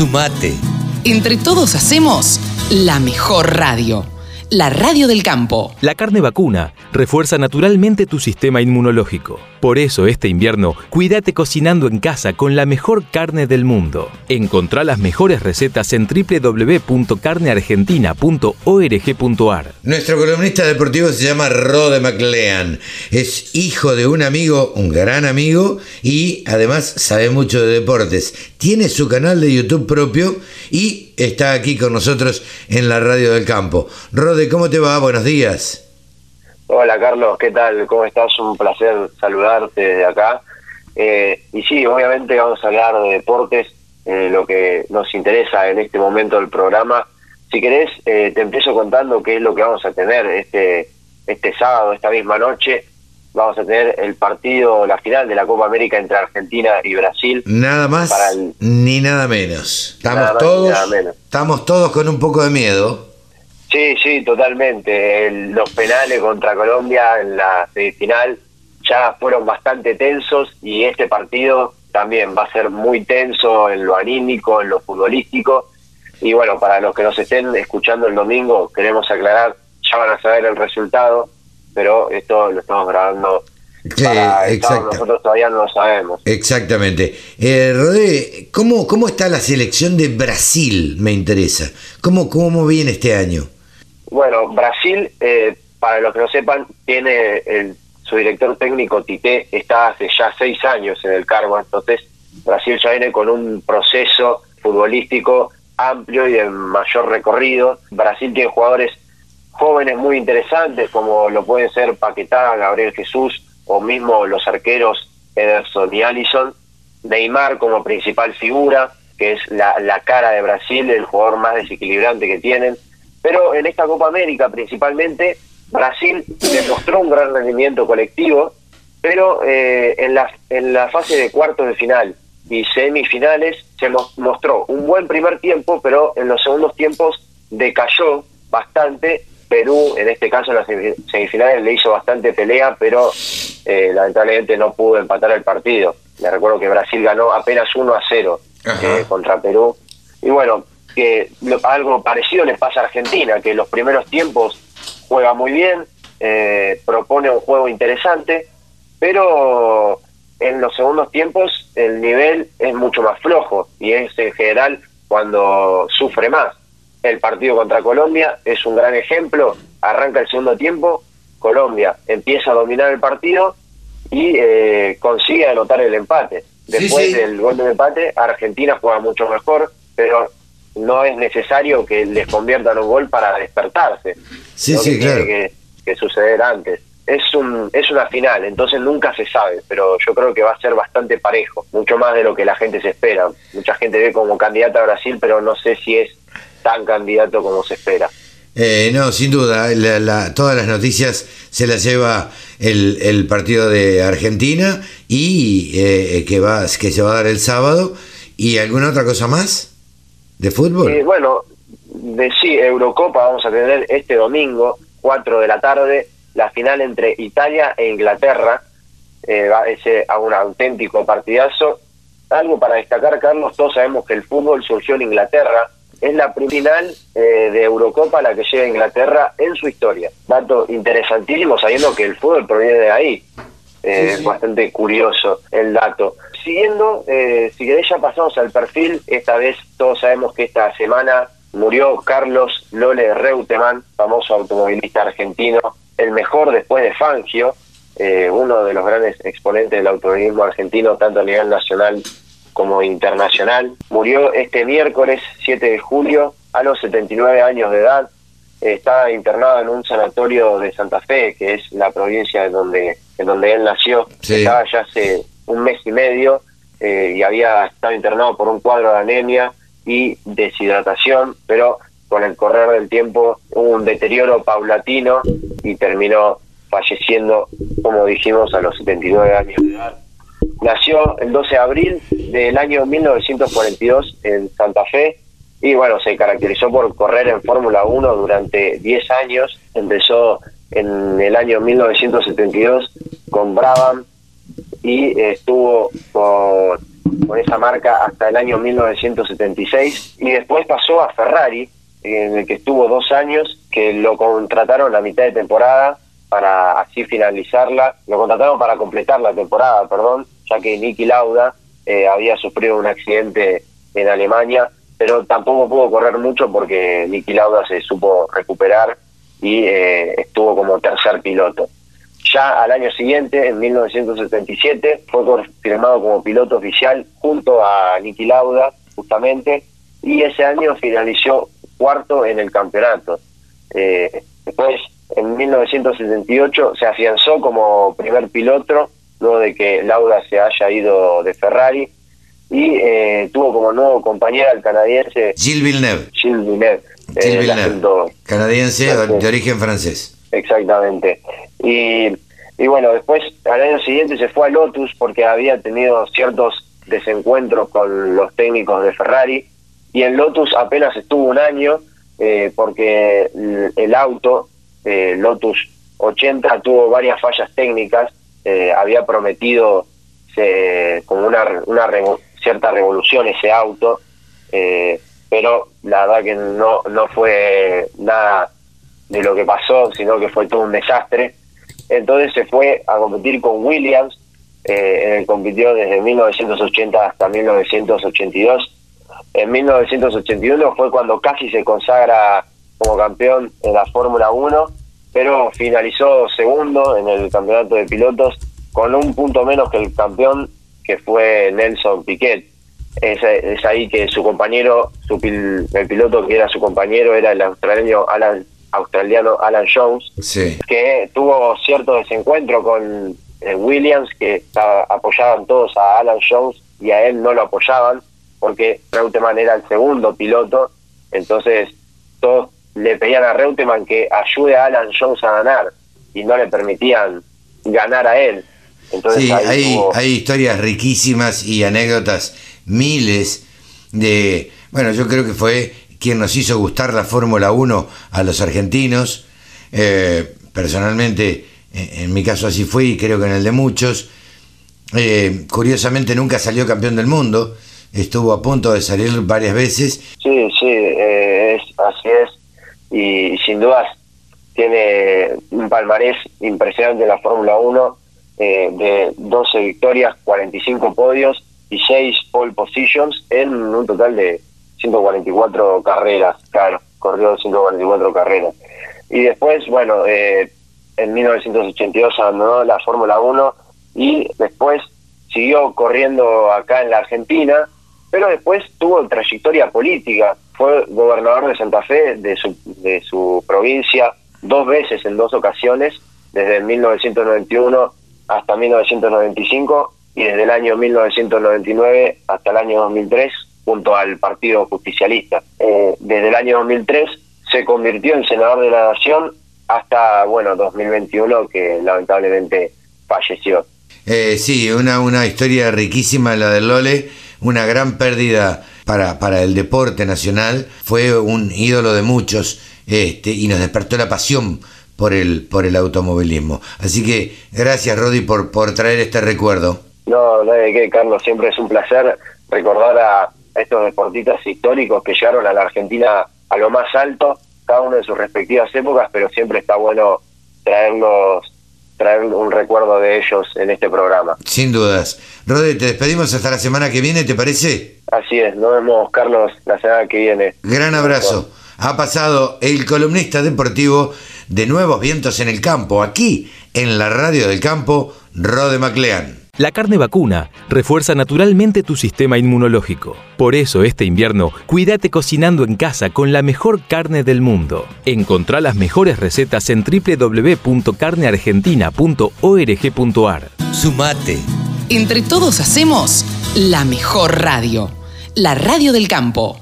Sumate. Entre todos hacemos la mejor radio. La radio del campo. La carne vacuna refuerza naturalmente tu sistema inmunológico. Por eso este invierno, cuídate cocinando en casa con la mejor carne del mundo. Encontrá las mejores recetas en www.carneargentina.org.ar. Nuestro columnista deportivo se llama Rode McLean. Es hijo de un amigo, un gran amigo, y además sabe mucho de deportes. Tiene su canal de YouTube propio y está aquí con nosotros en la radio del campo. Rode, ¿cómo te va? Buenos días. Hola Carlos, ¿qué tal? ¿Cómo estás? Un placer saludarte desde acá. Eh, y sí, obviamente vamos a hablar de deportes, eh, lo que nos interesa en este momento del programa. Si querés, eh, te empiezo contando qué es lo que vamos a tener este, este sábado, esta misma noche. Vamos a tener el partido, la final de la Copa América entre Argentina y Brasil. Nada más ni nada menos. Estamos todos, estamos todos con un poco de miedo. Sí, sí, totalmente. los penales contra Colombia en la semifinal ya fueron bastante tensos y este partido también va a ser muy tenso en lo anímico, en lo futbolístico. Y bueno, para los que nos estén escuchando el domingo, queremos aclarar, ya van a saber el resultado, pero esto lo estamos grabando. Sí, exacto. Nosotros todavía no lo sabemos. Exactamente. Eh, Rodé, ¿cómo, ¿cómo está la selección de Brasil? Me interesa. ¿Cómo, cómo viene este año? Bueno, Brasil, eh, para los que no sepan, tiene el, su director técnico Tite, está hace ya seis años en el cargo, entonces Brasil ya viene con un proceso futbolístico amplio y de mayor recorrido. Brasil tiene jugadores jóvenes muy interesantes, como lo pueden ser Paquetá, Gabriel Jesús, o mismo los arqueros Ederson y Allison. Neymar como principal figura, que es la, la cara de Brasil, el jugador más desequilibrante que tienen. Pero en esta Copa América principalmente, Brasil demostró un gran rendimiento colectivo, pero eh, en, la, en la fase de cuartos de final y semifinales se mostró un buen primer tiempo, pero en los segundos tiempos decayó bastante. Perú, en este caso en las semifinales, le hizo bastante pelea, pero eh, lamentablemente no pudo empatar el partido. Le recuerdo que Brasil ganó apenas 1 a 0 eh, contra Perú. Y bueno, que algo parecido le pasa a Argentina, que en los primeros tiempos juega muy bien, eh, propone un juego interesante, pero en los segundos tiempos el nivel es mucho más flojo y es en general cuando sufre más. El partido contra Colombia es un gran ejemplo, arranca el segundo tiempo, Colombia empieza a dominar el partido y eh, consigue anotar el empate. Después del gol del empate, Argentina juega mucho mejor, pero no es necesario que les conviertan un gol para despertarse. Sí, sí, que claro. Tiene que, suceder antes. Es, un, es una final, entonces nunca se sabe, pero yo creo que va a ser bastante parejo, mucho más de lo que la gente se espera. Mucha gente ve como candidata a Brasil, pero no sé si es tan candidato como se espera. Eh, no, sin duda, todas las noticias se las lleva el, el partido de Argentina y eh, que, va, que se va a dar el sábado. ¿Y alguna otra cosa más? ¿De fútbol? Eh, bueno, de sí, Eurocopa vamos a tener este domingo, 4 de la tarde, la final entre Italia e Inglaterra. Eh, va a ser un auténtico partidazo. Algo para destacar, Carlos, todos sabemos que el fútbol surgió en Inglaterra. Es la final eh, de Eurocopa la que llega a Inglaterra en su historia. Dato interesantísimo, sabiendo que el fútbol proviene de ahí. Es bastante curioso el dato siguiendo, eh, si querés ya pasamos al perfil, esta vez todos sabemos que esta semana murió Carlos Lole Reutemann, famoso automovilista argentino, el mejor después de Fangio, eh, uno de los grandes exponentes del automovilismo argentino, tanto a nivel nacional como internacional. Murió este miércoles 7 de julio a los 79 años de edad. Estaba internado en un sanatorio de Santa Fe, que es la provincia en donde, en donde él nació. Estaba ya hace un mes y medio eh, y había estado internado por un cuadro de anemia y deshidratación, pero con el correr del tiempo hubo un deterioro paulatino y terminó falleciendo, como dijimos, a los 79 años de edad. Nació el 12 de abril del año 1942 en Santa Fe y bueno, se caracterizó por correr en Fórmula 1 durante 10 años. Empezó en el año 1972 con Brabham, y estuvo con esa marca hasta el año 1976 y después pasó a Ferrari, en el que estuvo dos años, que lo contrataron a mitad de temporada para así finalizarla, lo contrataron para completar la temporada, perdón, ya que Nicky Lauda eh, había sufrido un accidente en Alemania, pero tampoco pudo correr mucho porque Nicky Lauda se supo recuperar y eh, estuvo como tercer piloto. Ya al año siguiente, en 1977, fue confirmado como piloto oficial junto a Niki Lauda, justamente, y ese año finalizó cuarto en el campeonato. Eh, después, en 1978, se afianzó como primer piloto, luego de que Lauda se haya ido de Ferrari, y eh, tuvo como nuevo compañero al canadiense Gilles Villeneuve. Gilles Villeneuve. Gilles Villeneuve, canadiense de origen francés. Exactamente. Y, y bueno, después al año siguiente se fue a Lotus porque había tenido ciertos desencuentros con los técnicos de Ferrari y en Lotus apenas estuvo un año eh, porque el auto eh, Lotus 80 tuvo varias fallas técnicas, eh, había prometido como una, una cierta revolución ese auto, pero la verdad que no, no fue nada de lo que pasó, sino que fue todo un desastre. Entonces se fue a competir con Williams, eh, en el compitió desde 1980 hasta 1982. En 1981 fue cuando casi se consagra como campeón en la Fórmula 1, pero finalizó segundo en el campeonato de pilotos con un punto menos que el campeón que fue Nelson Piquet. Es, es ahí que su compañero, su el piloto que era su compañero era el australiano Alan australiano Alan Jones, que tuvo cierto desencuentro con eh, Williams, que apoyaban todos a Alan Jones y a él no lo apoyaban, porque Reutemann era el segundo piloto, entonces todos le pedían a Reutemann que ayude a Alan Jones a ganar y no le permitían ganar a él. Entonces, sí, hay, hay historias riquísimas y anécdotas, miles de... Bueno, yo creo que fue quien nos hizo gustar la Fórmula 1 a los argentinos. Eh, personalmente, en, mi caso así fue y creo que en el de muchos. Eh, curiosamente nunca salió campeón del mundo, estuvo a punto de salir varias veces. Sí, sí, eh, es, así es. Y sin dudas tiene un palmarés impresionante en la Fórmula 1 de 12 victorias, 45 podios y 6 pole positions en un total de 144 carreras, claro, corrió 144 carreras. Y después, bueno, eh, en 1982 abandonó la Fórmula 1 y después siguió corriendo acá en la Argentina, pero después tuvo trayectoria política. Fue gobernador de Santa Fe, de su, de su provincia, dos veces en dos ocasiones, desde 1991 hasta 1995 y desde el año 1999 hasta el año 2003 junto al Partido Justicialista. Eh, desde el año 2003 se convirtió en senador de la Nación hasta, bueno, 2021 que lamentablemente falleció. Eh, sí, una, una historia riquísima la del Lole, una gran pérdida para, para el deporte nacional, fue un ídolo de muchos este, y nos despertó la pasión por el, por el automovilismo. Así que gracias Rodi por, por traer este recuerdo. No, no hay de qué, Carlos, siempre es un placer recordar a, estos deportistas históricos que llegaron a la Argentina a lo más alto, cada uno de sus respectivas épocas, pero siempre está bueno traerlos traer un recuerdo de ellos en este programa. Sin dudas. Rode, te despedimos hasta la semana que viene, ¿te parece? Así es, nos vemos, Carlos, la semana que viene. Gran abrazo. Ha pasado el columnista deportivo de Nuevos Vientos en el Campo, aquí en la Radio del Campo, Rode Maclean. La carne vacuna refuerza naturalmente tu sistema inmunológico. Por eso este invierno, cuídate cocinando en casa con la mejor carne del mundo. Encontrá las mejores recetas en www.carneargentina.org.ar. Sumate. Entre todos hacemos la mejor radio, la radio del campo.